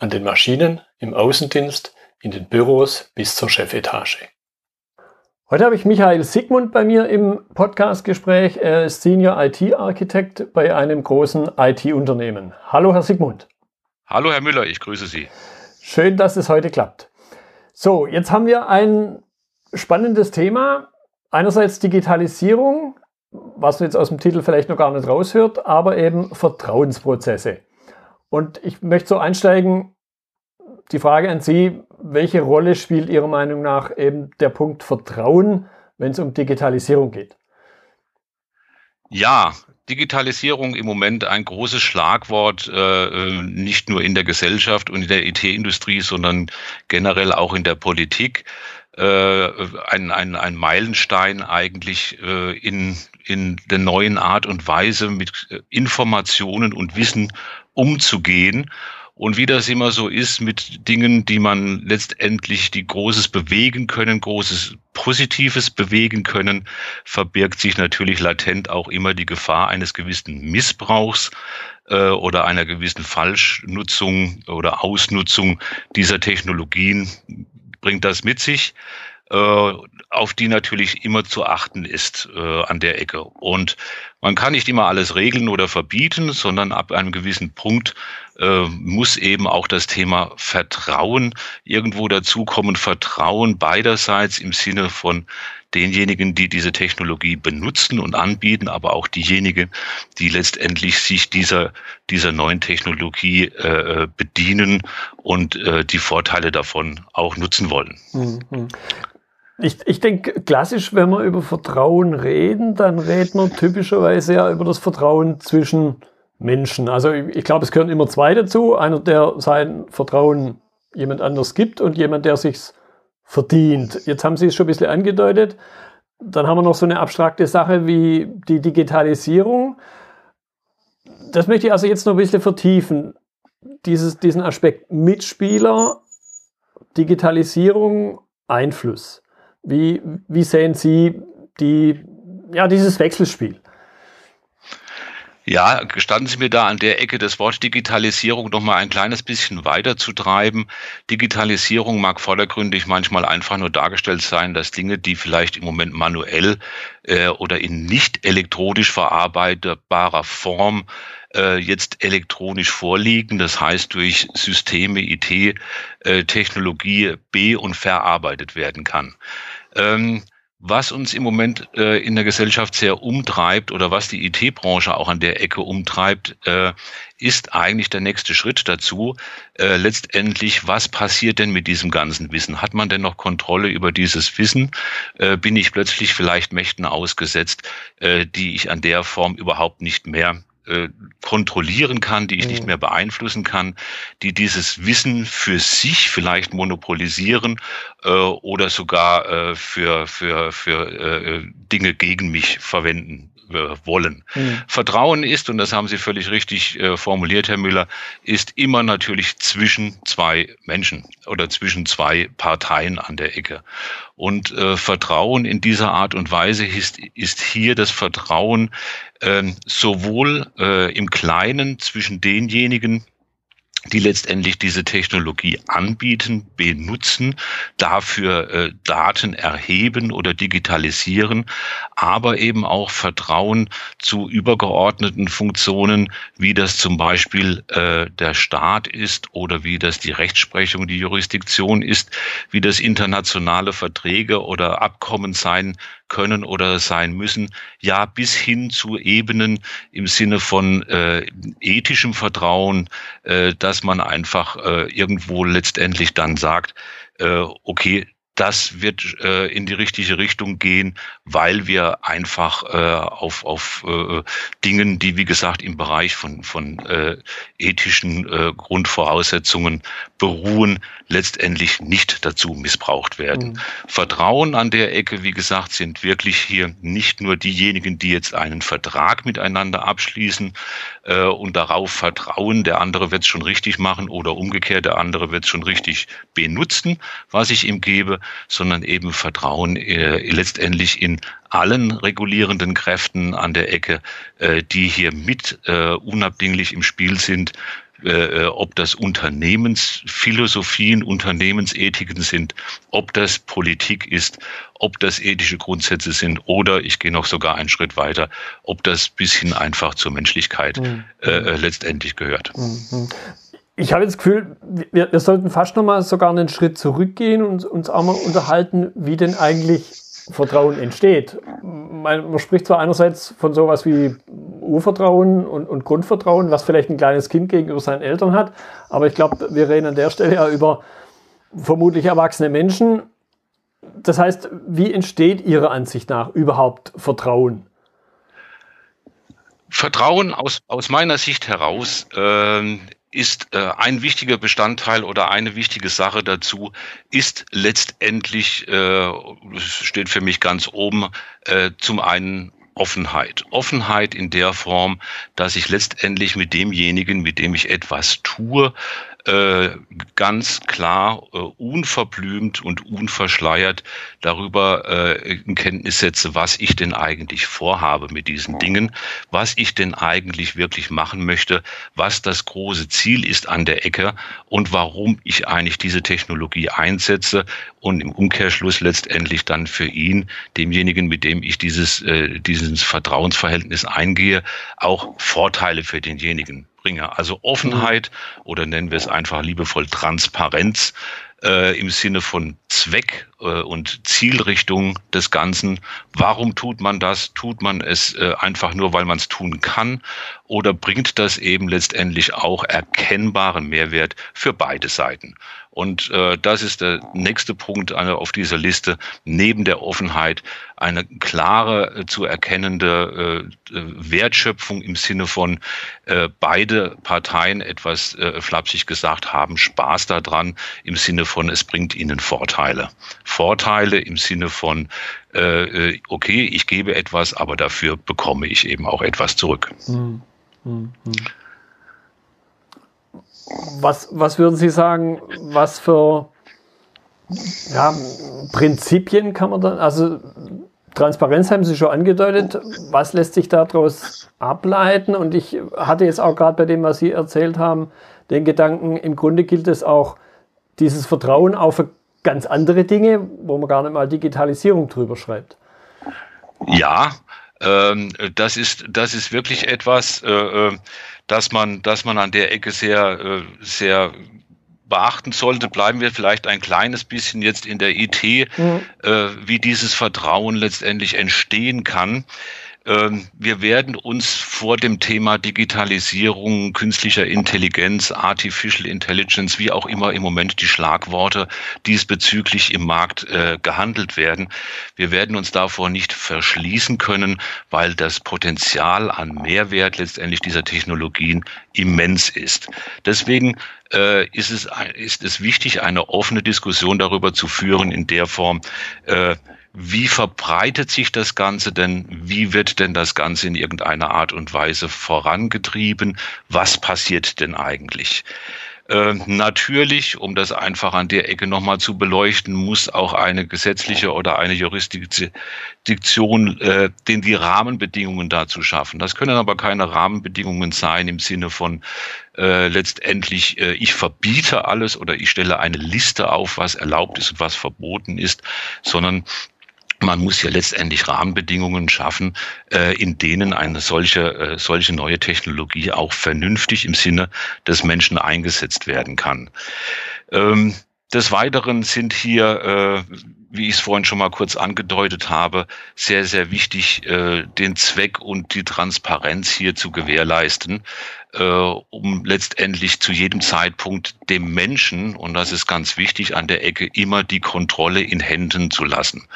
an den Maschinen, im Außendienst, in den Büros bis zur Chefetage. Heute habe ich Michael Sigmund bei mir im Podcastgespräch. Er ist Senior IT-Architekt bei einem großen IT-Unternehmen. Hallo, Herr Sigmund. Hallo, Herr Müller, ich grüße Sie. Schön, dass es heute klappt. So, jetzt haben wir ein spannendes Thema. Einerseits Digitalisierung, was man jetzt aus dem Titel vielleicht noch gar nicht raushört, aber eben Vertrauensprozesse. Und ich möchte so einsteigen, die Frage an Sie, welche Rolle spielt Ihrer Meinung nach eben der Punkt Vertrauen, wenn es um Digitalisierung geht? Ja, Digitalisierung im Moment ein großes Schlagwort, äh, äh nicht nur in der Gesellschaft und in der IT-Industrie, sondern generell auch in der Politik. Äh, ein, ein, ein Meilenstein eigentlich äh, in, in der neuen Art und Weise mit äh, Informationen und Wissen umzugehen. Und wie das immer so ist mit Dingen, die man letztendlich, die Großes bewegen können, Großes Positives bewegen können, verbirgt sich natürlich latent auch immer die Gefahr eines gewissen Missbrauchs äh, oder einer gewissen Falschnutzung oder Ausnutzung dieser Technologien. Bringt das mit sich auf die natürlich immer zu achten ist äh, an der Ecke. Und man kann nicht immer alles regeln oder verbieten, sondern ab einem gewissen Punkt äh, muss eben auch das Thema Vertrauen irgendwo dazukommen. Vertrauen beiderseits im Sinne von denjenigen, die diese Technologie benutzen und anbieten, aber auch diejenigen, die letztendlich sich dieser, dieser neuen Technologie äh, bedienen und äh, die Vorteile davon auch nutzen wollen. Mhm. Ich, ich denke, klassisch, wenn wir über Vertrauen reden, dann redet man typischerweise ja über das Vertrauen zwischen Menschen. Also ich, ich glaube, es gehören immer zwei dazu. Einer, der sein Vertrauen jemand anders gibt und jemand, der sich's verdient. Jetzt haben Sie es schon ein bisschen angedeutet. Dann haben wir noch so eine abstrakte Sache wie die Digitalisierung. Das möchte ich also jetzt noch ein bisschen vertiefen. Dieses, diesen Aspekt Mitspieler, Digitalisierung, Einfluss. Wie, wie sehen Sie die, ja, dieses Wechselspiel? Ja, gestatten Sie mir da an der Ecke das Wort Digitalisierung noch mal ein kleines bisschen weiter zu treiben. Digitalisierung mag vordergründig manchmal einfach nur dargestellt sein, dass Dinge, die vielleicht im Moment manuell äh, oder in nicht elektronisch verarbeitbarer Form äh, jetzt elektronisch vorliegen, das heißt durch Systeme, IT-Technologie äh, be- und verarbeitet werden kann. Ähm, was uns im Moment äh, in der Gesellschaft sehr umtreibt oder was die IT-Branche auch an der Ecke umtreibt, ist eigentlich der nächste Schritt dazu. Letztendlich, was passiert denn mit diesem ganzen Wissen? Hat man denn noch Kontrolle über dieses Wissen? Bin ich plötzlich vielleicht Mächten ausgesetzt, die ich an der Form überhaupt nicht mehr äh, kontrollieren kann, die ich nicht mhm. mehr beeinflussen kann, die dieses Wissen für sich vielleicht monopolisieren äh, oder sogar äh, für, für, für äh, Dinge gegen mich verwenden äh, wollen. Mhm. Vertrauen ist, und das haben Sie völlig richtig äh, formuliert, Herr Müller, ist immer natürlich zwischen zwei Menschen oder zwischen zwei Parteien an der Ecke. Und äh, Vertrauen in dieser Art und Weise ist, ist hier das Vertrauen äh, sowohl äh, im Kleinen zwischen denjenigen, die letztendlich diese Technologie anbieten, benutzen, dafür äh, Daten erheben oder digitalisieren, aber eben auch Vertrauen zu übergeordneten Funktionen, wie das zum Beispiel äh, der Staat ist oder wie das die Rechtsprechung, die Jurisdiktion ist, wie das internationale Verträge oder Abkommen sein können oder sein müssen, ja bis hin zu Ebenen im Sinne von äh, ethischem Vertrauen, äh, dass man einfach äh, irgendwo letztendlich dann sagt, äh, okay, das wird äh, in die richtige Richtung gehen, weil wir einfach äh, auf, auf äh, Dingen, die wie gesagt im Bereich von, von äh, ethischen äh, Grundvoraussetzungen beruhen, letztendlich nicht dazu missbraucht werden. Mhm. Vertrauen an der Ecke, wie gesagt, sind wirklich hier nicht nur diejenigen, die jetzt einen Vertrag miteinander abschließen äh, und darauf vertrauen, der andere wird es schon richtig machen oder umgekehrt, der andere wird es schon richtig benutzen, was ich ihm gebe, sondern eben Vertrauen äh, letztendlich in allen regulierenden Kräften an der Ecke, äh, die hier mit äh, unabdinglich im Spiel sind, äh, ob das Unternehmensphilosophien, Unternehmensethiken sind, ob das Politik ist, ob das ethische Grundsätze sind oder ich gehe noch sogar einen Schritt weiter, ob das bis hin einfach zur Menschlichkeit mhm. äh, letztendlich gehört. Mhm ich habe das Gefühl, wir, wir sollten fast noch mal sogar einen Schritt zurückgehen und uns auch mal unterhalten, wie denn eigentlich Vertrauen entsteht. Man, man spricht zwar einerseits von sowas wie Urvertrauen und, und, Grundvertrauen, was vielleicht ein kleines Kind gegenüber seinen Eltern hat, aber ich glaube, wir reden an der Stelle ja über vermutlich erwachsene Menschen. Das heißt, wie entsteht Ihrer Ansicht nach überhaupt Vertrauen? Vertrauen aus, aus meiner Sicht heraus äh, ist äh, ein wichtiger Bestandteil oder eine wichtige Sache dazu, ist letztendlich, äh, steht für mich ganz oben, äh, zum einen Offenheit. Offenheit in der Form, dass ich letztendlich mit demjenigen, mit dem ich etwas tue, äh, ganz klar, äh, unverblümt und unverschleiert darüber äh, in Kenntnis setze, was ich denn eigentlich vorhabe mit diesen Dingen, was ich denn eigentlich wirklich machen möchte, was das große Ziel ist an der Ecke und warum ich eigentlich diese Technologie einsetze und im Umkehrschluss letztendlich dann für ihn, demjenigen, mit dem ich dieses, äh, dieses Vertrauensverhältnis eingehe, auch Vorteile für denjenigen bringe. Also Offenheit oder nennen wir es einfach liebevoll Transparenz äh, im Sinne von Zweck äh, und Zielrichtung des Ganzen. Warum tut man das? Tut man es äh, einfach nur, weil man es tun kann? Oder bringt das eben letztendlich auch erkennbaren Mehrwert für beide Seiten? Und äh, das ist der nächste Punkt auf dieser Liste. Neben der Offenheit eine klare äh, zu erkennende äh, äh, Wertschöpfung im Sinne von äh, beide Parteien etwas äh, flapsig gesagt haben Spaß daran im Sinne von es bringt ihnen Vorteile. Vorteile im Sinne von äh, äh okay, ich gebe etwas, aber dafür bekomme ich eben auch etwas zurück. Hm, hm, hm. Was, was würden Sie sagen, was für ja, Prinzipien kann man dann, also Transparenz haben Sie schon angedeutet, was lässt sich daraus ableiten? Und ich hatte jetzt auch gerade bei dem, was Sie erzählt haben, den Gedanken, im Grunde gilt es auch, dieses Vertrauen auf ganz andere Dinge, wo man gar nicht mal Digitalisierung drüber schreibt. Ja, ähm, das ist, das ist wirklich etwas, äh, äh dass man, dass man an der Ecke sehr, äh, sehr beachten sollte, bleiben wir vielleicht ein kleines bisschen jetzt in der IT, mhm. äh, wie dieses Vertrauen letztendlich entstehen kann. Ähm, wir werden uns vor dem Thema Digitalisierung, künstlicher Intelligenz, Artificial Intelligence, wie auch immer im Moment die Schlagworte diesbezüglich im Markt äh, gehandelt werden. Wir werden uns davor nicht verschließen können, weil das Potenzial an Mehrwert letztendlich dieser Technologien immens ist. Deswegen äh, ist, es, ist es wichtig, eine offene Diskussion darüber zu führen in der Form, äh, wie verbreitet sich das Ganze denn? Wie wird denn das Ganze in irgendeiner Art und Weise vorangetrieben? Was passiert denn eigentlich? Äh, natürlich, um das einfach an der Ecke nochmal zu beleuchten, muss auch eine gesetzliche oder eine Jurisdiktion äh, den die Rahmenbedingungen dazu schaffen. Das können aber keine Rahmenbedingungen sein im Sinne von äh, letztendlich, äh, ich verbiete alles oder ich stelle eine Liste auf, was erlaubt ist und was verboten ist, sondern man muss ja letztendlich Rahmenbedingungen schaffen, äh, in denen eine solche, äh, solche neue Technologie auch vernünftig im Sinne des Menschen eingesetzt werden kann. Des Weiteren sind hier, äh, wie ich es vorhin schon mal kurz angedeutet habe, sehr, sehr wichtig, äh, den Zweck und die Transparenz hier zu gewährleisten, äh, um letztendlich zu jedem Zeitpunkt dem Menschen, und das ist ganz wichtig, an der Ecke immer die Kontrolle in Händen zu lassen.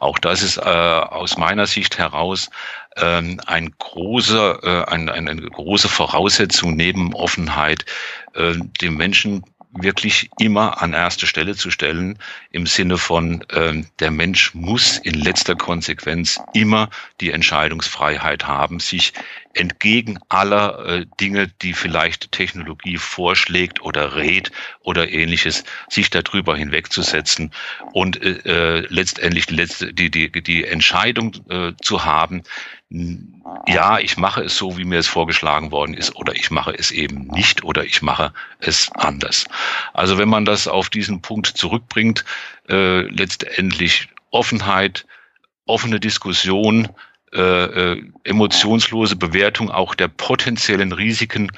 Auch das ist äh, aus meiner Sicht heraus ähm, ein großer, äh, ein, eine große Voraussetzung neben Offenheit, äh, dem Menschen wirklich immer an erste Stelle zu stellen, im Sinne von, ähm, der Mensch muss in letzter Konsequenz immer die Entscheidungsfreiheit haben, sich entgegen aller äh, Dinge, die vielleicht Technologie vorschlägt oder rät oder ähnliches, sich darüber hinwegzusetzen und äh, äh letztendlich die, letzte, die, die, die Entscheidung äh, zu haben, ja, ich mache es so, wie mir es vorgeschlagen worden ist, oder ich mache es eben nicht, oder ich mache es anders. Also wenn man das auf diesen Punkt zurückbringt, äh, letztendlich Offenheit, offene Diskussion, äh, äh, emotionslose Bewertung auch der potenziellen Risiken,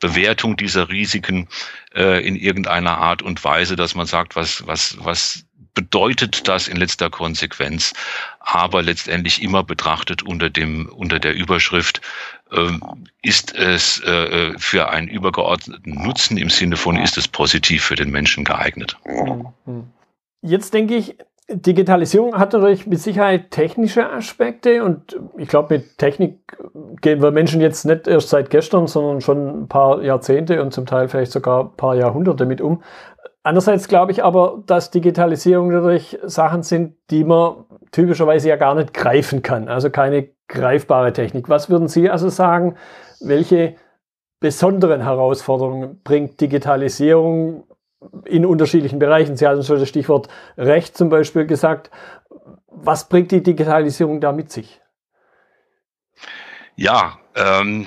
Bewertung dieser Risiken äh, in irgendeiner Art und Weise, dass man sagt, was, was, was bedeutet das in letzter Konsequenz, aber letztendlich immer betrachtet unter dem unter der Überschrift äh, ist es äh, für einen übergeordneten Nutzen im Sinne von ist es positiv für den Menschen geeignet. Jetzt denke ich, Digitalisierung hat natürlich mit Sicherheit technische Aspekte und ich glaube, mit Technik gehen wir Menschen jetzt nicht erst seit gestern, sondern schon ein paar Jahrzehnte und zum Teil vielleicht sogar ein paar Jahrhunderte mit um. Andererseits glaube ich aber, dass Digitalisierung natürlich Sachen sind, die man typischerweise ja gar nicht greifen kann. Also keine greifbare Technik. Was würden Sie also sagen, welche besonderen Herausforderungen bringt Digitalisierung in unterschiedlichen Bereichen? Sie hatten schon das Stichwort Recht zum Beispiel gesagt. Was bringt die Digitalisierung da mit sich? Ja, ähm,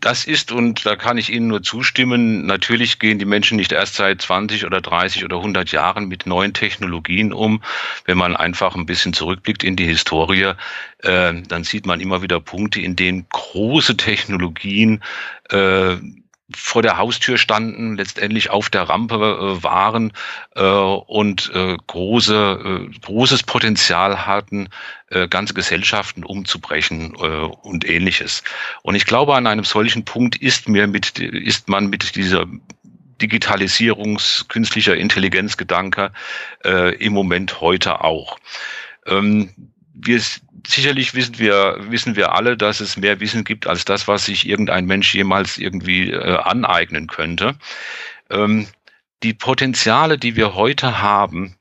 das ist, und da kann ich Ihnen nur zustimmen, natürlich gehen die Menschen nicht erst seit 20 oder 30 oder 100 Jahren mit neuen Technologien um. Wenn man einfach ein bisschen zurückblickt in die Historie, äh, dann sieht man immer wieder Punkte, in denen große Technologien äh, vor der Haustür standen, letztendlich auf der Rampe äh, waren äh, und äh, große, äh, großes Potenzial hatten, äh, ganze Gesellschaften umzubrechen äh, und ähnliches. Und ich glaube, an einem solchen Punkt ist mir mit, ist man mit dieser Digitalisierungs-, künstlicher äh, im Moment heute auch. Ähm, wir sicherlich wissen wir, wissen wir alle, dass es mehr Wissen gibt als das, was sich irgendein Mensch jemals irgendwie äh, aneignen könnte. Ähm, die Potenziale, die wir heute haben,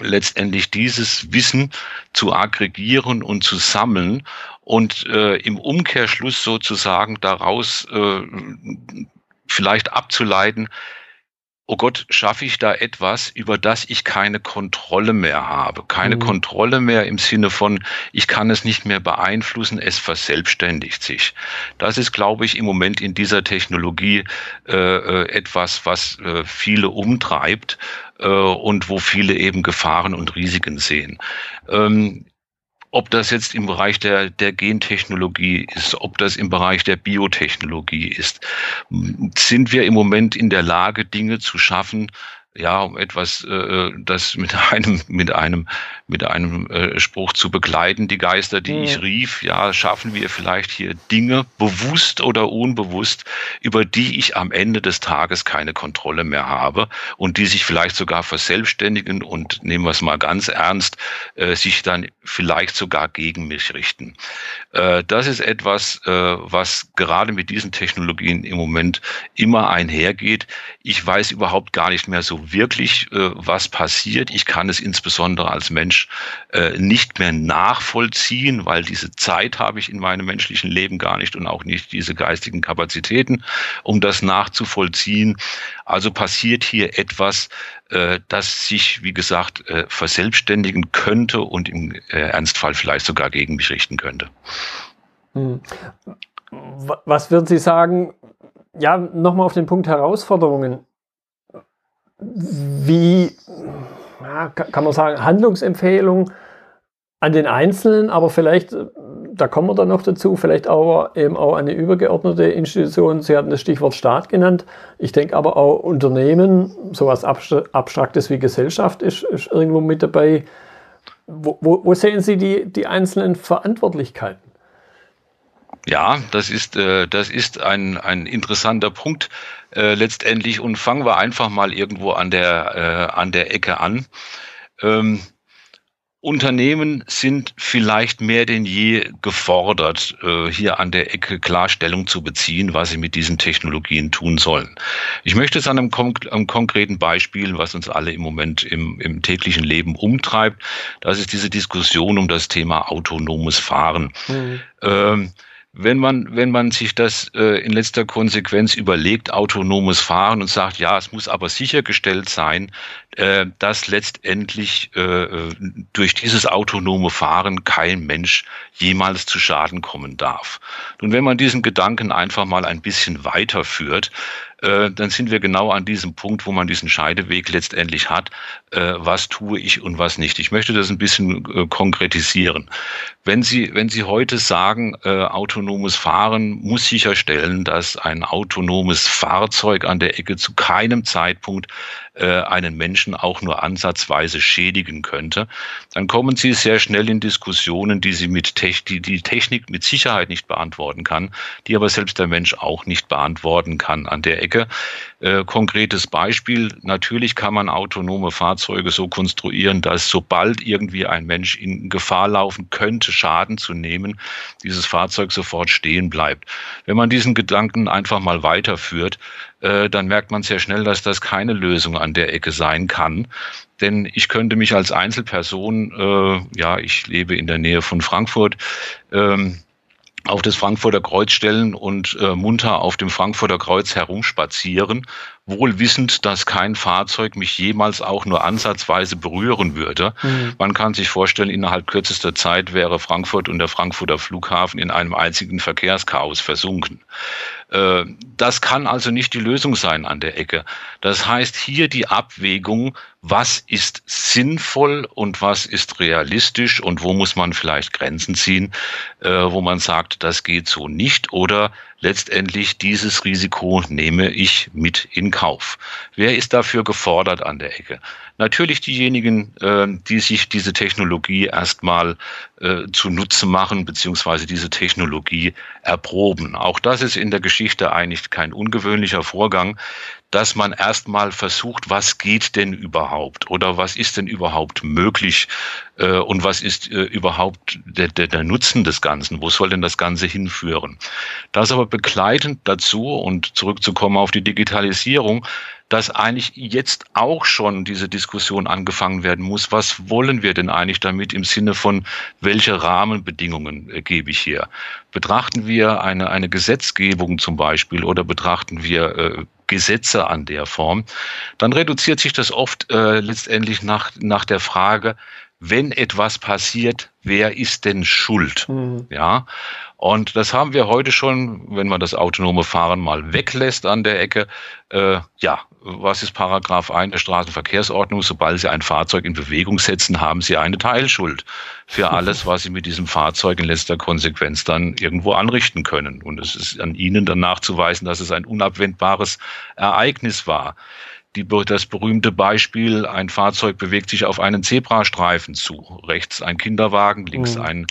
letztendlich dieses Wissen zu aggregieren und zu sammeln und äh, im Umkehrschluss sozusagen daraus äh, vielleicht abzuleiten, oh Gott, schaffe ich da etwas, über das ich keine Kontrolle mehr habe. Keine mhm. Kontrolle mehr im Sinne von, ich kann es nicht mehr beeinflussen, es verselbstständigt sich. Das ist, glaube ich, im Moment in dieser Technologie äh, äh etwas, was äh, viele umtreibt äh, und wo viele eben Gefahren und Risiken sehen. Ähm, ob das jetzt im Bereich der, der Gentechnologie ist, ob das im Bereich der Biotechnologie ist, sind wir im Moment in der Lage, Dinge zu schaffen, ja, um etwas, äh, das mit einem, mit einem, mit einem äh, Spruch zu begleiten, die Geister, die mhm. ich rief, ja, schaffen wir vielleicht hier Dinge, bewusst oder unbewusst, über die ich am Ende des Tages keine Kontrolle mehr habe und die sich vielleicht sogar verselbstständigen und nehmen wir es mal ganz ernst, äh, sich dann vielleicht sogar gegen mich richten. Äh, das ist etwas, äh, was gerade mit diesen Technologien im Moment immer einhergeht. Ich weiß überhaupt gar nicht mehr so wirklich, äh, was passiert. Ich kann es insbesondere als Mensch äh, nicht mehr nachvollziehen, weil diese Zeit habe ich in meinem menschlichen Leben gar nicht und auch nicht diese geistigen Kapazitäten, um das nachzuvollziehen. Also passiert hier etwas, äh, das sich, wie gesagt, äh, verselbstständigen könnte und im äh, Ernstfall vielleicht sogar gegen mich richten könnte. Hm. Was würden Sie sagen? Ja, nochmal auf den Punkt Herausforderungen wie ja, kann man sagen, Handlungsempfehlung, an den Einzelnen, aber vielleicht, da kommen wir dann noch dazu, vielleicht aber eben auch eine übergeordnete Institution. Sie hatten das Stichwort Staat genannt. Ich denke aber auch Unternehmen, sowas Abstraktes wie Gesellschaft ist, ist irgendwo mit dabei. Wo, wo, wo sehen Sie die, die einzelnen Verantwortlichkeiten? Ja, das ist, äh, das ist ein, ein interessanter Punkt äh, letztendlich und fangen wir einfach mal irgendwo an der, äh, an der Ecke an. Ähm, Unternehmen sind vielleicht mehr denn je gefordert, äh, hier an der Ecke Klarstellung zu beziehen, was sie mit diesen Technologien tun sollen. Ich möchte es an einem, einem konkreten Beispiel, was uns alle im Moment im, im, täglichen Leben umtreibt, das ist diese Diskussion um das Thema autonomes Fahren. Mhm. Ähm, wenn man, wenn man sich das äh, in letzter Konsequenz überlegt, autonomes Fahren und sagt, ja, es muss aber sichergestellt sein, äh, dass letztendlich äh, durch dieses autonome Fahren kein Mensch jemals zu Schaden kommen darf. Nun, wenn man diesen Gedanken einfach mal ein bisschen weiterführt, äh, dann sind wir genau an diesem Punkt, wo man diesen Scheideweg letztendlich hat. Äh, was tue ich und was nicht? Ich möchte das ein bisschen äh, konkretisieren. Wenn Sie, wenn Sie heute sagen, autonomes Fahren muss sicherstellen, dass ein autonomes Fahrzeug an der Ecke zu keinem Zeitpunkt äh, einen Menschen auch nur ansatzweise schädigen könnte, dann kommen Sie sehr schnell in Diskussionen, die Sie mit Technik, die die Technik mit Sicherheit nicht beantworten kann, die aber selbst der Mensch auch nicht beantworten kann an der Ecke. Äh, konkretes Beispiel, natürlich kann man autonome Fahrzeuge so konstruieren, dass sobald irgendwie ein Mensch in Gefahr laufen könnte, Schaden zu nehmen, dieses Fahrzeug sofort stehen bleibt. Wenn man diesen Gedanken einfach mal weiterführt, äh, dann merkt man sehr schnell, dass das keine Lösung an der Ecke sein kann. Denn ich könnte mich als Einzelperson, äh, ja, ich lebe in der Nähe von Frankfurt, ähm, auf das Frankfurter Kreuz stellen und äh, munter auf dem Frankfurter Kreuz herumspazieren, wohl wissend, dass kein Fahrzeug mich jemals auch nur ansatzweise berühren würde. Mhm. Man kann sich vorstellen, innerhalb kürzester Zeit wäre Frankfurt und der Frankfurter Flughafen in einem einzigen Verkehrschaos versunken. Äh, das kann also nicht die Lösung sein an der Ecke. Das heißt, hier die Abwägung, was ist sinnvoll und was ist realistisch und wo muss man vielleicht Grenzen ziehen, äh, wo man sagt, das geht so nicht oder letztendlich dieses Risiko nehme ich mit in Kauf. Wer ist dafür gefordert an der Ecke? Natürlich diejenigen, äh, die sich diese Technologie erstmal äh, zunutze machen, beziehungsweise diese Technologie erproben. Auch das ist in der Geschichte eigentlich kein ungewöhnlicher Vorgang dass man erstmal versucht, was geht denn überhaupt? Oder was ist denn überhaupt möglich? Äh, und was ist äh, überhaupt der, der, der Nutzen des Ganzen, wo soll denn das Ganze hinführen. Das aber begleitend dazu und zurückzukommen auf die Digitalisierung, dass eigentlich jetzt auch schon diese Diskussion angefangen werden muss. Was wollen wir denn eigentlich damit im Sinne von, welche Rahmenbedingungen äh, gebe ich hier? Betrachten wir eine, eine Gesetzgebung zum Beispiel oder betrachten wir äh, Gesetze an der Form, dann reduziert sich das oft äh, letztendlich nach, nach der Frage, wenn etwas passiert, wer ist denn schuld? Mhm. Ja. Und das haben wir heute schon, wenn man das autonome Fahren mal weglässt an der Ecke. Äh, ja, was ist Paragraph 1 der Straßenverkehrsordnung? Sobald Sie ein Fahrzeug in Bewegung setzen, haben Sie eine Teilschuld für alles, was Sie mit diesem Fahrzeug in letzter Konsequenz dann irgendwo anrichten können. Und es ist an Ihnen dann nachzuweisen, dass es ein unabwendbares Ereignis war. Die, das berühmte Beispiel, ein Fahrzeug bewegt sich auf einen Zebrastreifen zu. Rechts ein Kinderwagen, links mhm. ein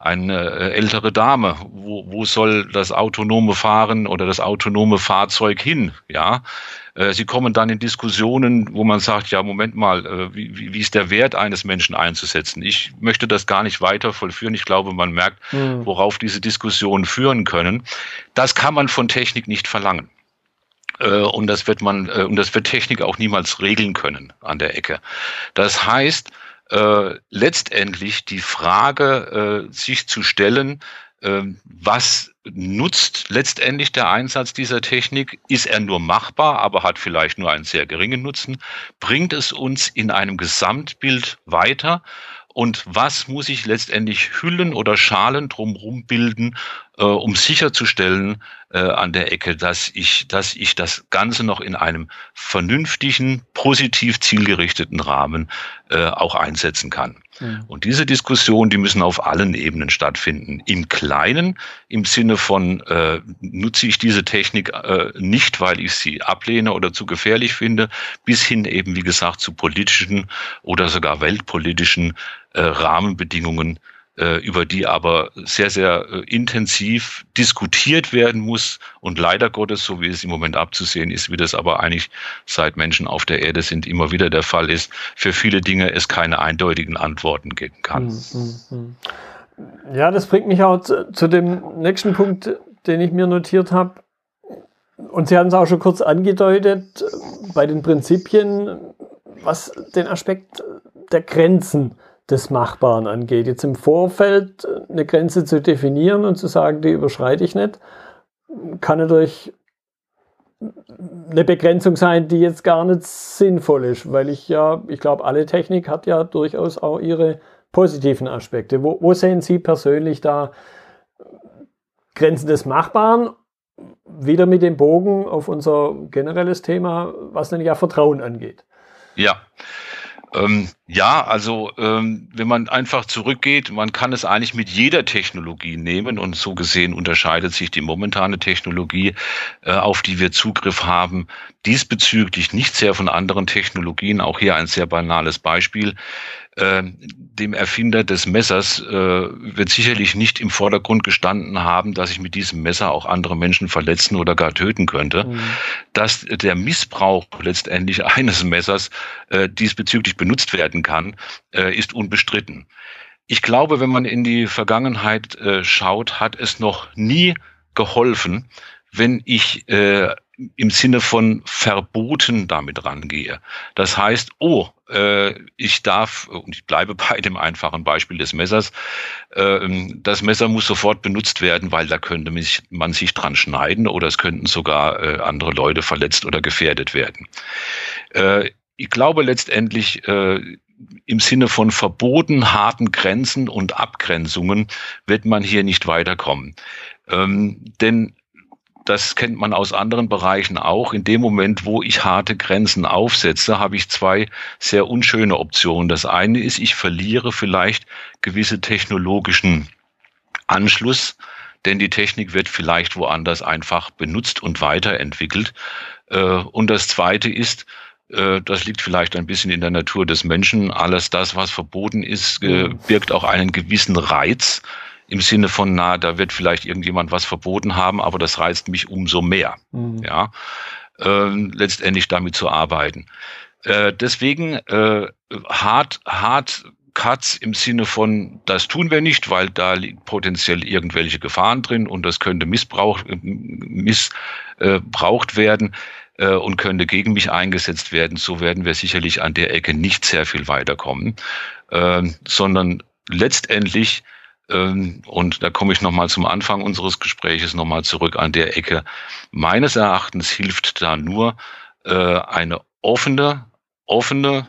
eine äh, ältere Dame. Wo, wo soll das autonome Fahren oder das autonome Fahrzeug hin? Ja, Sie kommen dann in Diskussionen, wo man sagt, ja, Moment mal, äh, wie, wie ist der Wert eines Menschen einzusetzen? Ich möchte das gar nicht weiter vollführen. Ich glaube, man merkt, hm. worauf diese Diskussionen führen können. Das kann man von Technik nicht verlangen. Und das wird man, und das wird Technik auch niemals regeln können an der Ecke. Das heißt, äh, letztendlich die Frage äh, sich zu stellen, äh, was nutzt letztendlich der Einsatz dieser Technik? Ist er nur machbar, aber hat vielleicht nur einen sehr geringen Nutzen? Bringt es uns in einem Gesamtbild weiter? Und was muss ich letztendlich Hüllen oder Schalen drumherum bilden, äh, um sicherzustellen, äh, an der Ecke, dass ich, dass ich das Ganze noch in einem vernünftigen, positiv zielgerichteten Rahmen äh, auch einsetzen kann. Mhm. Und diese Diskussion, die müssen auf allen Ebenen stattfinden. Im Kleinen, im Sinne von, äh, nutze ich diese Technik äh, nicht, weil ich sie ablehne oder zu gefährlich finde, bis hin eben, wie gesagt, zu politischen oder sogar weltpolitischen äh, Rahmenbedingungen, über die aber sehr, sehr äh, intensiv diskutiert werden muss. Und leider Gottes, so wie es im Moment abzusehen ist, wie das aber eigentlich seit Menschen auf der Erde sind, immer wieder der Fall ist, für viele Dinge es keine eindeutigen Antworten geben kann. Hm, hm, hm. Ja, das bringt mich auch zu, zu dem nächsten Punkt, den ich mir notiert habe. Und Sie haben es auch schon kurz angedeutet, bei den Prinzipien, was den Aspekt der Grenzen des Machbaren angeht. Jetzt im Vorfeld eine Grenze zu definieren und zu sagen, die überschreite ich nicht, kann natürlich eine Begrenzung sein, die jetzt gar nicht sinnvoll ist, weil ich ja, ich glaube, alle Technik hat ja durchaus auch ihre positiven Aspekte. Wo, wo sehen Sie persönlich da Grenzen des Machbaren? Wieder mit dem Bogen auf unser generelles Thema, was nämlich ja Vertrauen angeht. Ja, ähm, ja, also ähm, wenn man einfach zurückgeht, man kann es eigentlich mit jeder Technologie nehmen und so gesehen unterscheidet sich die momentane Technologie, äh, auf die wir Zugriff haben, diesbezüglich nicht sehr von anderen Technologien. Auch hier ein sehr banales Beispiel. Äh, dem Erfinder des Messers äh, wird sicherlich nicht im Vordergrund gestanden haben, dass ich mit diesem Messer auch andere Menschen verletzen oder gar töten könnte. Mhm. Dass der Missbrauch letztendlich eines Messers äh, diesbezüglich benutzt werden kann, äh, ist unbestritten. Ich glaube, wenn man in die Vergangenheit äh, schaut, hat es noch nie geholfen, wenn ich äh, im Sinne von Verboten damit rangehe. Das heißt, oh, äh, ich darf, und ich bleibe bei dem einfachen Beispiel des Messers, äh, das Messer muss sofort benutzt werden, weil da könnte man sich dran schneiden oder es könnten sogar äh, andere Leute verletzt oder gefährdet werden. Äh, ich glaube letztendlich, äh, im Sinne von Verboten, harten Grenzen und Abgrenzungen wird man hier nicht weiterkommen. Ähm, denn das kennt man aus anderen Bereichen auch. In dem Moment, wo ich harte Grenzen aufsetze, habe ich zwei sehr unschöne Optionen. Das eine ist, ich verliere vielleicht gewisse technologischen Anschluss, denn die Technik wird vielleicht woanders einfach benutzt und weiterentwickelt. Äh, und das zweite ist, äh, das liegt vielleicht ein bisschen in der Natur des Menschen. Alles das, was verboten ist, mhm. birgt auch einen gewissen Reiz im Sinne von, na, da wird vielleicht irgendjemand was verboten haben, aber das reizt mich umso mehr, mhm. ja, äh, letztendlich damit zu arbeiten. Äh, deswegen äh, hart, hart Cuts im Sinne von, das tun wir nicht, weil da liegen potenziell irgendwelche Gefahren drin und das könnte missbrauch, missbraucht werden äh, und könnte gegen mich eingesetzt werden. So werden wir sicherlich an der Ecke nicht sehr viel weiterkommen, äh, sondern letztendlich und da komme ich nochmal zum Anfang unseres Gespräches nochmal zurück an der Ecke. Meines Erachtens hilft da nur äh, eine offene, offene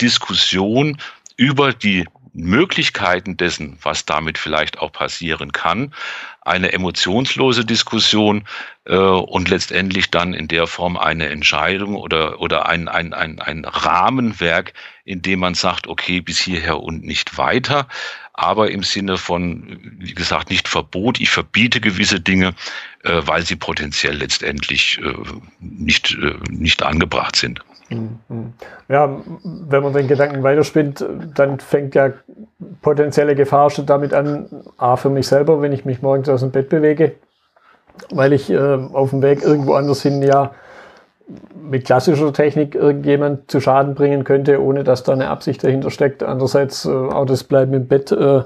Diskussion über die Möglichkeiten dessen, was damit vielleicht auch passieren kann, eine emotionslose Diskussion äh, und letztendlich dann in der Form eine Entscheidung oder, oder ein, ein, ein, ein Rahmenwerk, in dem man sagt, okay, bis hierher und nicht weiter, aber im Sinne von, wie gesagt, nicht Verbot, ich verbiete gewisse Dinge, äh, weil sie potenziell letztendlich äh, nicht, äh, nicht angebracht sind. Mhm. Ja, wenn man den Gedanken weiterspinnt, dann fängt ja potenzielle Gefahr schon damit an, A, für mich selber, wenn ich mich morgens aus dem Bett bewege, weil ich äh, auf dem Weg irgendwo anders hin ja mit klassischer Technik irgendjemand zu Schaden bringen könnte, ohne dass da eine Absicht dahinter steckt. Andererseits, äh, auch das Bleiben im Bett äh,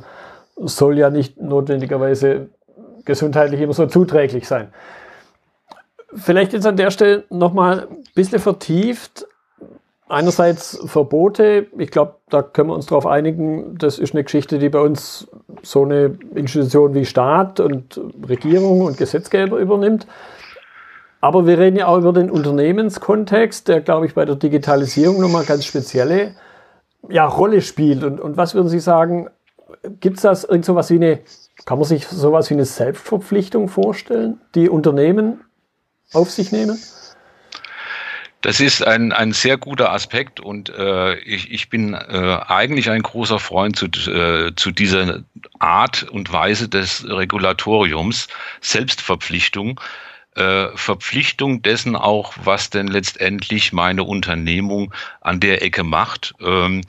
soll ja nicht notwendigerweise gesundheitlich immer so zuträglich sein. Vielleicht jetzt an der Stelle nochmal ein bisschen vertieft einerseits Verbote. Ich glaube, da können wir uns darauf einigen. Das ist eine Geschichte, die bei uns so eine Institution wie Staat und Regierung und Gesetzgeber übernimmt. Aber wir reden ja auch über den Unternehmenskontext, der, glaube ich, bei der Digitalisierung nochmal ganz spezielle ja, Rolle spielt. Und, und was würden Sie sagen, gibt es das irgend so wie eine Kann man sich sowas wie eine Selbstverpflichtung vorstellen, die Unternehmen auf sich nehmen? Das ist ein, ein sehr guter Aspekt und äh, ich, ich bin äh, eigentlich ein großer Freund zu, äh, zu dieser Art und Weise des Regulatoriums, Selbstverpflichtung, äh, Verpflichtung dessen auch, was denn letztendlich meine Unternehmung an der Ecke macht. Ähm,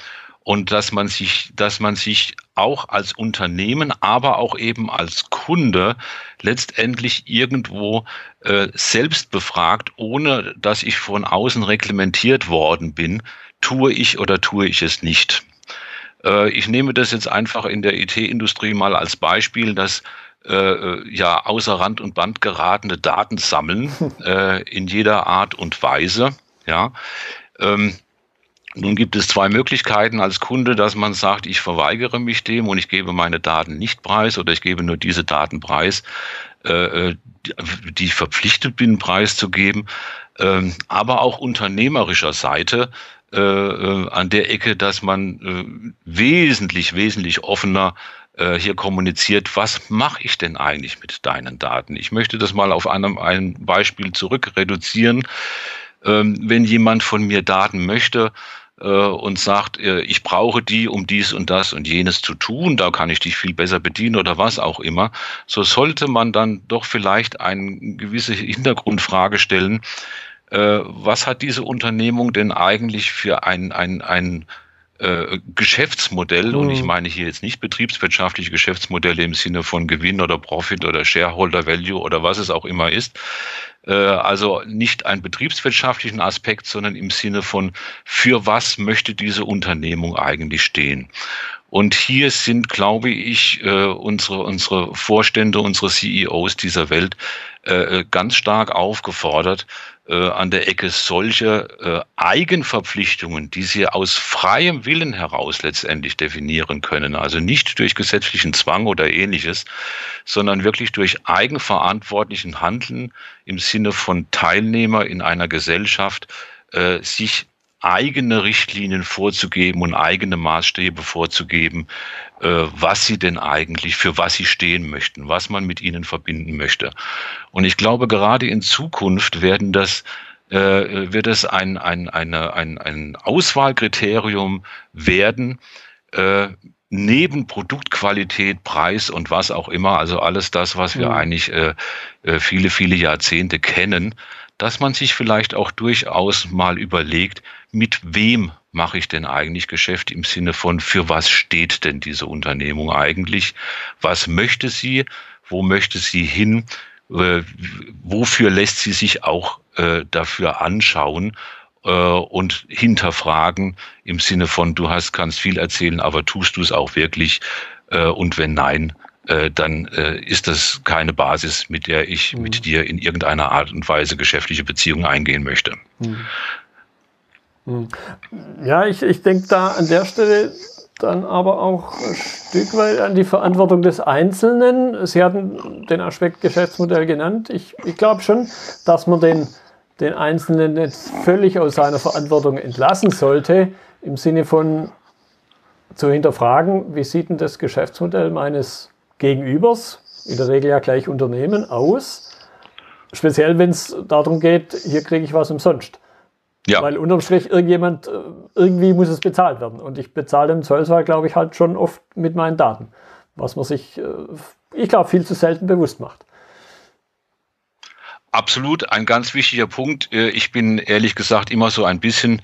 und dass man sich, dass man sich auch als Unternehmen, aber auch eben als Kunde letztendlich irgendwo äh, selbst befragt, ohne dass ich von außen reglementiert worden bin, tue ich oder tue ich es nicht. Äh, ich nehme das jetzt einfach in der IT-Industrie mal als Beispiel, dass äh, ja außer Rand und Band geratene Daten sammeln äh, in jeder Art und Weise. Ja. Ähm, nun gibt es zwei Möglichkeiten als Kunde, dass man sagt, ich verweigere mich dem und ich gebe meine Daten nicht preis oder ich gebe nur diese Daten preis, äh, äh die ich verpflichtet bin, preiszugeben. Ähm, aber auch unternehmerischer Seite äh, äh, an der Ecke, dass man äh, wesentlich, wesentlich offener äh, hier kommuniziert, was mache ich denn eigentlich mit deinen Daten? Ich möchte das mal auf einem, ein Beispiel zurück reduzieren. Ähm, wenn jemand von mir Daten möchte, äh, und sagt, äh, ich brauche die, um dies und das und jenes zu tun, da kann ich dich viel besser bedienen oder was auch immer, so sollte man dann doch vielleicht eine gewisse Hintergrundfrage stellen, äh, was hat diese Unternehmung denn eigentlich für ein, ein, ein äh, Geschäftsmodell, mhm. und ich mhm. meine hier jetzt nicht betriebswirtschaftliche Geschäftsmodelle im Sinne von Gewinn oder Profit oder Shareholder Value oder was es auch immer ist, äh, also nicht einen betriebswirtschaftlichen Aspekt, sondern im Sinne von, für was möchte diese Unternehmung eigentlich stehen? Und hier sind, glaube ich, äh, unsere, unsere Vorstände, unsere CEOs dieser Welt äh, ganz stark aufgefordert, äh, an der Ecke solche äh, Eigenverpflichtungen, die sie aus freiem Willen heraus letztendlich definieren können, also nicht durch gesetzlichen Zwang oder ähnliches, sondern wirklich durch eigenverantwortlichen Handeln im Sinne von Teilnehmer in einer Gesellschaft, äh, sich eigene Richtlinien vorzugeben und eigene Maßstäbe vorzugeben, was sie denn eigentlich, für was sie stehen möchten, was man mit ihnen verbinden möchte. Und ich glaube, gerade in Zukunft werden das äh, wird es ein, ein, eine, ein, ein Auswahlkriterium werden, äh, neben Produktqualität, Preis und was auch immer, also alles das, was wir mhm. eigentlich äh, äh, viele, viele Jahrzehnte kennen, dass man sich vielleicht auch durchaus mal überlegt, mit wem mache ich denn eigentlich Geschäft im Sinne von, für was steht denn diese Unternehmung eigentlich? Was möchte sie? Wo möchte sie hin? Äh, wofür lässt sie sich auch äh, dafür anschauen? Äh, und hinterfragen im Sinne von, du hast, kannst viel erzählen, aber tust du es auch wirklich? Äh, und wenn nein, dann ist das keine Basis, mit der ich mhm. mit dir in irgendeiner Art und Weise geschäftliche Beziehungen eingehen möchte. Mhm. Ja, ich, ich denke da an der Stelle dann aber auch ein Stück weit an die Verantwortung des Einzelnen. Sie hatten den Aspekt Geschäftsmodell genannt. Ich, ich glaube schon, dass man den, den Einzelnen nicht völlig aus seiner Verantwortung entlassen sollte, im Sinne von zu hinterfragen, wie sieht denn das Geschäftsmodell meines Gegenübers, in der Regel ja gleich Unternehmen, aus. Speziell, wenn es darum geht, hier kriege ich was umsonst. Ja. Weil unterm Strich irgendjemand, äh, irgendwie muss es bezahlt werden. Und ich bezahle im Zollsaal, glaube ich, halt schon oft mit meinen Daten. Was man sich, äh, ich glaube, viel zu selten bewusst macht. Absolut, ein ganz wichtiger Punkt. Äh, ich bin ehrlich gesagt immer so ein bisschen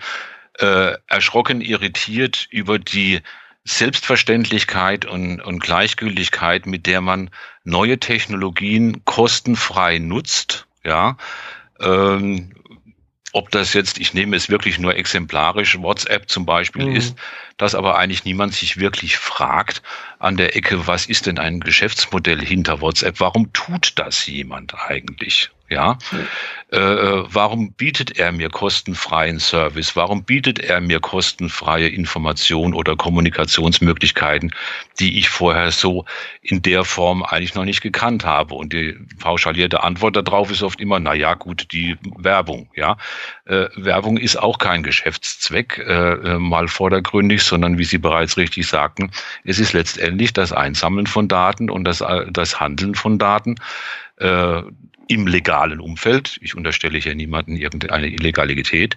äh, erschrocken, irritiert über die Selbstverständlichkeit und, und Gleichgültigkeit, mit der man neue Technologien kostenfrei nutzt, ja, ähm, ob das jetzt, ich nehme es wirklich nur exemplarisch, WhatsApp zum Beispiel mhm. ist, dass aber eigentlich niemand sich wirklich fragt an der Ecke, was ist denn ein Geschäftsmodell hinter WhatsApp? Warum tut das jemand eigentlich? Ja, äh, äh, warum bietet er mir kostenfreien Service? Warum bietet er mir kostenfreie Information oder Kommunikationsmöglichkeiten, die ich vorher so in der Form eigentlich noch nicht gekannt habe? Und die pauschalierte Antwort darauf ist oft immer, na ja, gut, die Werbung, ja. Äh, Werbung ist auch kein Geschäftszweck, äh, äh mal vordergründig, sondern wie Sie bereits richtig sagten, es ist letztendlich das Einsammeln von Daten und das, äh, das Handeln von Daten. Im legalen Umfeld, ich unterstelle hier niemanden irgendeine Illegalität,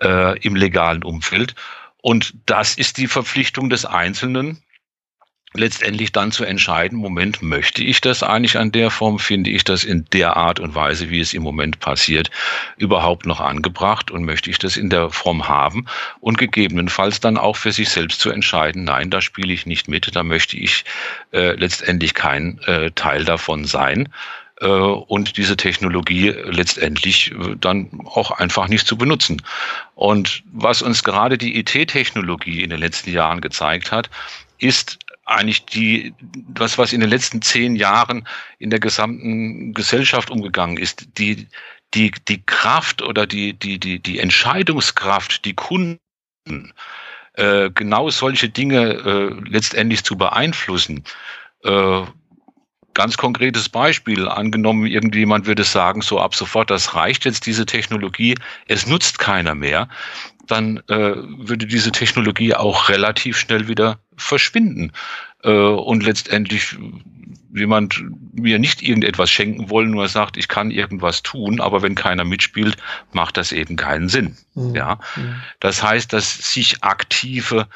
äh, im legalen Umfeld. Und das ist die Verpflichtung des Einzelnen, letztendlich dann zu entscheiden, Moment, möchte ich das eigentlich an der Form, finde ich das in der Art und Weise, wie es im Moment passiert, überhaupt noch angebracht? Und möchte ich das in der Form haben? Und gegebenenfalls dann auch für sich selbst zu entscheiden, nein, da spiele ich nicht mit, da möchte ich äh, letztendlich kein äh, Teil davon sein und diese Technologie letztendlich äh, dann auch einfach nicht zu benutzen. Und was uns gerade die IT-Technologie in den letzten Jahren gezeigt hat, ist eigentlich die, das, was in den letzten zehn Jahren in der gesamten Gesellschaft umgegangen ist, die, die, die Kraft oder die, die, die, die Entscheidungskraft, die Kunden, äh, genau solche Dinge äh, letztendlich zu beeinflussen, äh, Ganz konkretes Beispiel. Angenommen, irgendjemand würde sagen, so ab sofort, das reicht jetzt diese Technologie, es nutzt keiner mehr, dann äh, würde diese Technologie auch relativ schnell wieder verschwinden. Äh, und letztendlich jemand mir nicht irgendetwas schenken wollen, nur sagt, ich kann irgendwas tun, aber wenn keiner mitspielt, macht das eben keinen Sinn. Mhm. Ja. Mhm. Das heißt, dass sich aktive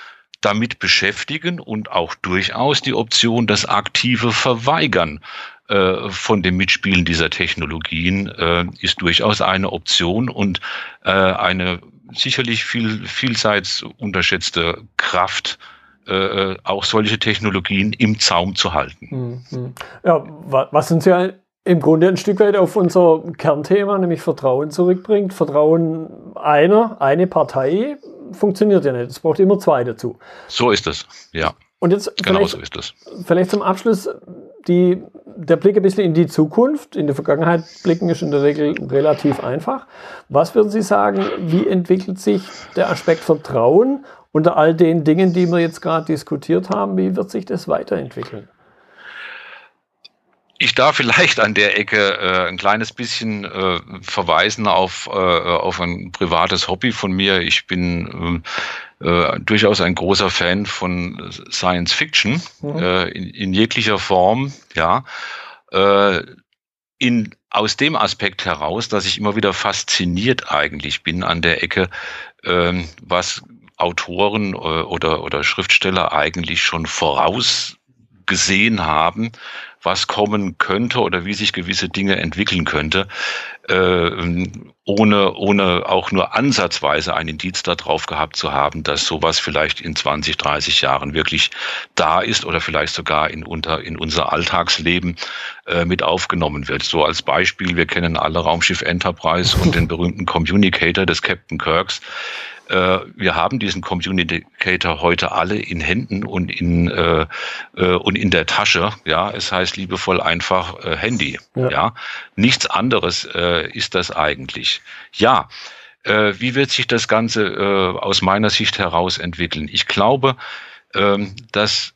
damit beschäftigen und auch durchaus die Option, das aktive Verweigern äh, von dem Mitspielen dieser Technologien äh, ist durchaus eine Option und äh, eine sicherlich viel vielseits unterschätzte Kraft, äh, auch solche Technologien im Zaum zu halten. Mhm. Ja, was uns ja im Grunde ein Stück weit auf unser Kernthema, nämlich Vertrauen zurückbringt. Vertrauen einer, eine Partei funktioniert ja nicht. Es braucht immer zwei dazu. So ist es, ja. Und jetzt genau so ist es. Vielleicht zum Abschluss die, der Blick ein bisschen in die Zukunft. In die Vergangenheit blicken ist in der Regel relativ einfach. Was würden Sie sagen, wie entwickelt sich der Aspekt Vertrauen unter all den Dingen, die wir jetzt gerade diskutiert haben? Wie wird sich das weiterentwickeln? Ich darf vielleicht an der Ecke äh, ein kleines bisschen äh, verweisen auf, äh, auf ein privates Hobby von mir. Ich bin äh, äh durchaus ein großer Fan von Science Fiction mhm. äh, in, in, jeglicher Form, ja. Äh, in, aus dem Aspekt heraus, dass ich immer wieder fasziniert eigentlich bin an der Ecke, äh, was Autoren oder, oder Schriftsteller eigentlich schon vorausgesehen haben was kommen könnte oder wie sich gewisse Dinge entwickeln könnte, äh, ohne, ohne auch nur ansatzweise ein Indiz darauf gehabt zu haben, dass sowas vielleicht in 20, 30 Jahren wirklich da ist oder vielleicht sogar in, unter, in unser Alltagsleben äh, mit aufgenommen wird. So als Beispiel, wir kennen alle Raumschiff Enterprise und den berühmten Communicator des Captain Kirks. Äh, wir haben diesen Communicator heute alle in Händen und in, äh, äh, und in der Tasche. Ja, es heißt liebevoll einfach äh, Handy. Ja. ja. nichts anderes äh, ist das eigentlich. Ja, äh, wie wird sich das Ganze aus meiner Sicht heraus entwickeln? Ich glaube, äh, dass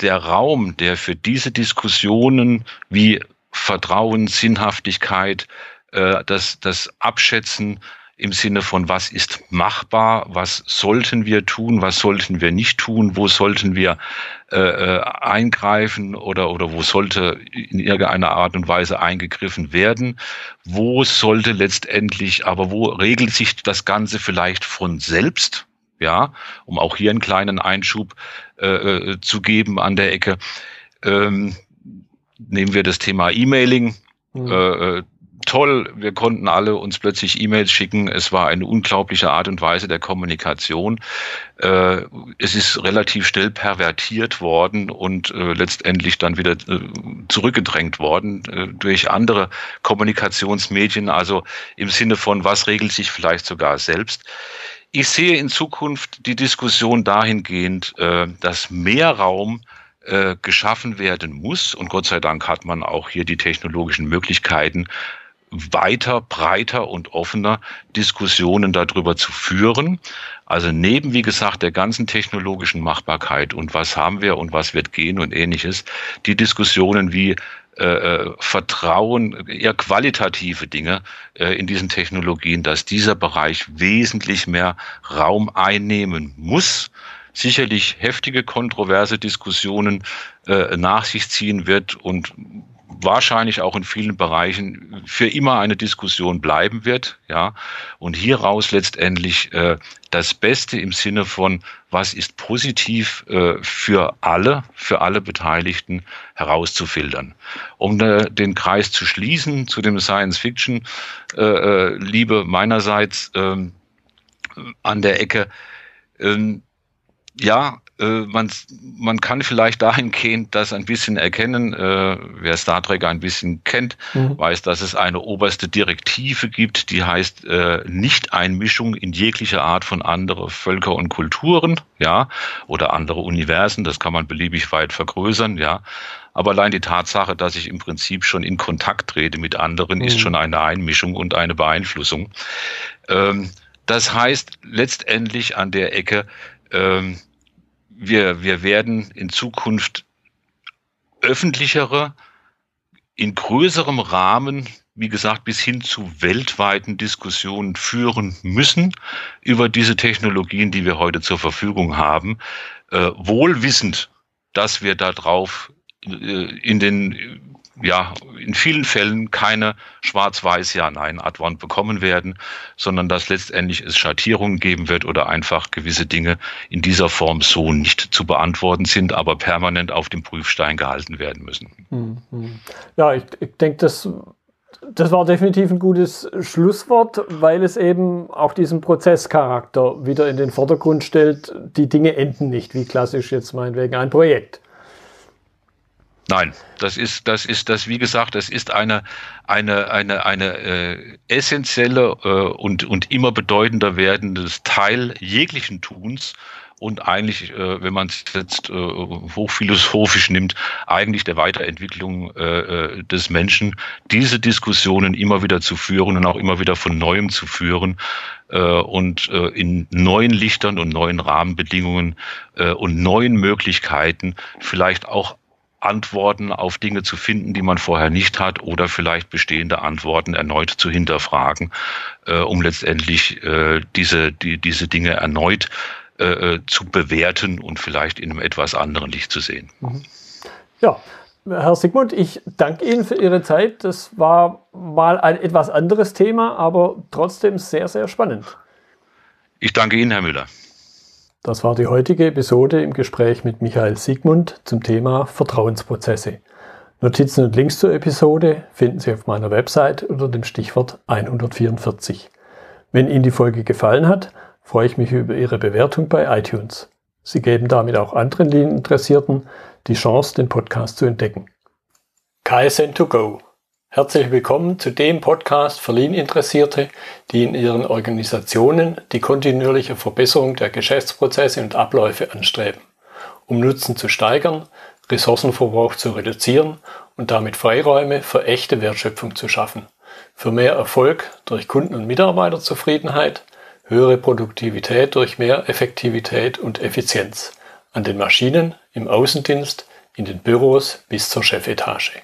der Raum, der für diese Diskussionen wie Vertrauen, Sinnhaftigkeit, das, das Abschätzen im Sinne von, was ist machbar, was sollten wir tun, was sollten wir nicht tun, wo sollten wir äh, äh, eingreifen oder, oder wo sollte in irgendeiner Art und Weise eingegriffen werden, wo sollte letztendlich, aber wo regelt sich das Ganze vielleicht von selbst, ja, um auch hier einen kleinen Einschub äh, äh zu geben an der Ecke. Ähm, nehmen wir das Thema E-Mailing. Mhm. Äh, toll, wir konnten alle uns plötzlich E-Mails schicken. Es war eine unglaubliche Art und Weise der Kommunikation. Äh, es ist relativ schnell pervertiert worden und äh, letztendlich dann wieder äh, zurückgedrängt worden äh, durch andere Kommunikationsmedien, also im Sinne von, was regelt sich vielleicht sogar selbst. Ich sehe in Zukunft die Diskussion dahingehend, äh, dass mehr Raum äh, geschaffen werden muss. Und Gott sei Dank hat man auch hier die technologischen Möglichkeiten, weiter, breiter und offener Diskussionen darüber zu führen. Also neben, wie gesagt, der ganzen technologischen Machbarkeit und was haben wir und was wird gehen und ähnliches, die Diskussionen wie äh, äh Vertrauen, eher qualitative Dinge äh, in diesen Technologien, dass dieser Bereich wesentlich mehr Raum einnehmen muss sicherlich heftige, kontroverse Diskussionen äh, nach sich ziehen wird und wahrscheinlich auch in vielen Bereichen für immer eine Diskussion bleiben wird, ja, und hieraus letztendlich äh, das Beste im Sinne von, was ist positiv äh, für alle, für alle Beteiligten herauszufiltern. Um äh, den Kreis zu schließen zu dem Science Fiction, äh, äh Liebe meinerseits ähm, an der Ecke, ähm, ja, man, man kann vielleicht dahingehend das ein bisschen erkennen. Äh, wer Star Trek ein bisschen kennt, mhm. weiß, dass es eine oberste Direktive gibt, die heißt äh, Nicht-Einmischung in jegliche Art von andere Völker und Kulturen, ja, oder andere Universen. Das kann man beliebig weit vergrößern, ja. Aber allein die Tatsache, dass ich im Prinzip schon in Kontakt trete mit anderen, mhm. ist schon eine Einmischung und eine Beeinflussung. Ähm, das heißt letztendlich an der Ecke, ähm, wir, wir werden in Zukunft öffentlichere, in größerem Rahmen, wie gesagt, bis hin zu weltweiten Diskussionen führen müssen über diese Technologien, die wir heute zur Verfügung haben, äh, wohl wissend, dass wir darauf äh, in den ja, in vielen Fällen keine schwarz-weiß Ja-Nein-Antwort bekommen werden, sondern dass letztendlich es Schattierungen geben wird oder einfach gewisse Dinge in dieser Form so nicht zu beantworten sind, aber permanent auf dem Prüfstein gehalten werden müssen. Mhm. Ja, ich, ich denke, das, das war definitiv ein gutes Schlusswort, weil es eben auch diesen Prozesscharakter wieder in den Vordergrund stellt. Die Dinge enden nicht, wie klassisch jetzt meinetwegen ein Projekt. Nein, das ist, das ist, das, wie gesagt, das ist eine, eine, eine, eine äh, essentielle äh, und, und immer bedeutender werdendes Teil jeglichen Tuns und eigentlich, äh, wenn man es jetzt äh, hochphilosophisch nimmt, eigentlich der Weiterentwicklung äh, äh, des Menschen, diese Diskussionen immer wieder zu führen und auch immer wieder von neuem zu führen äh, und äh, in neuen Lichtern und neuen Rahmenbedingungen äh, und neuen Möglichkeiten vielleicht auch Antworten auf Dinge zu finden, die man vorher nicht hat, oder vielleicht bestehende Antworten erneut zu hinterfragen, äh, um letztendlich äh, diese, die, diese Dinge erneut äh, äh zu bewerten und vielleicht in einem etwas anderen Licht zu sehen. Mhm. Ja, Herr Sigmund, ich danke Ihnen für Ihre Zeit. Das war mal ein etwas anderes Thema, aber trotzdem sehr, sehr spannend. Ich danke Ihnen, Herr Müller. Das war die heutige Episode im Gespräch mit Michael Siegmund zum Thema Vertrauensprozesse. Notizen und Links zur Episode finden Sie auf meiner Website unter dem Stichwort 144. Wenn Ihnen die Folge gefallen hat, freue ich mich über Ihre Bewertung bei iTunes. Sie geben damit auch anderen Linieninteressierten die Chance, den Podcast zu entdecken. KSN2Go Herzlich willkommen zu dem Podcast für Lean-Interessierte, die in ihren Organisationen die kontinuierliche Verbesserung der Geschäftsprozesse und Abläufe anstreben, um Nutzen zu steigern, Ressourcenverbrauch zu reduzieren und damit Freiräume für echte Wertschöpfung zu schaffen, für mehr Erfolg durch Kunden- und Mitarbeiterzufriedenheit, höhere Produktivität durch mehr Effektivität und Effizienz an den Maschinen, im Außendienst, in den Büros bis zur Chefetage.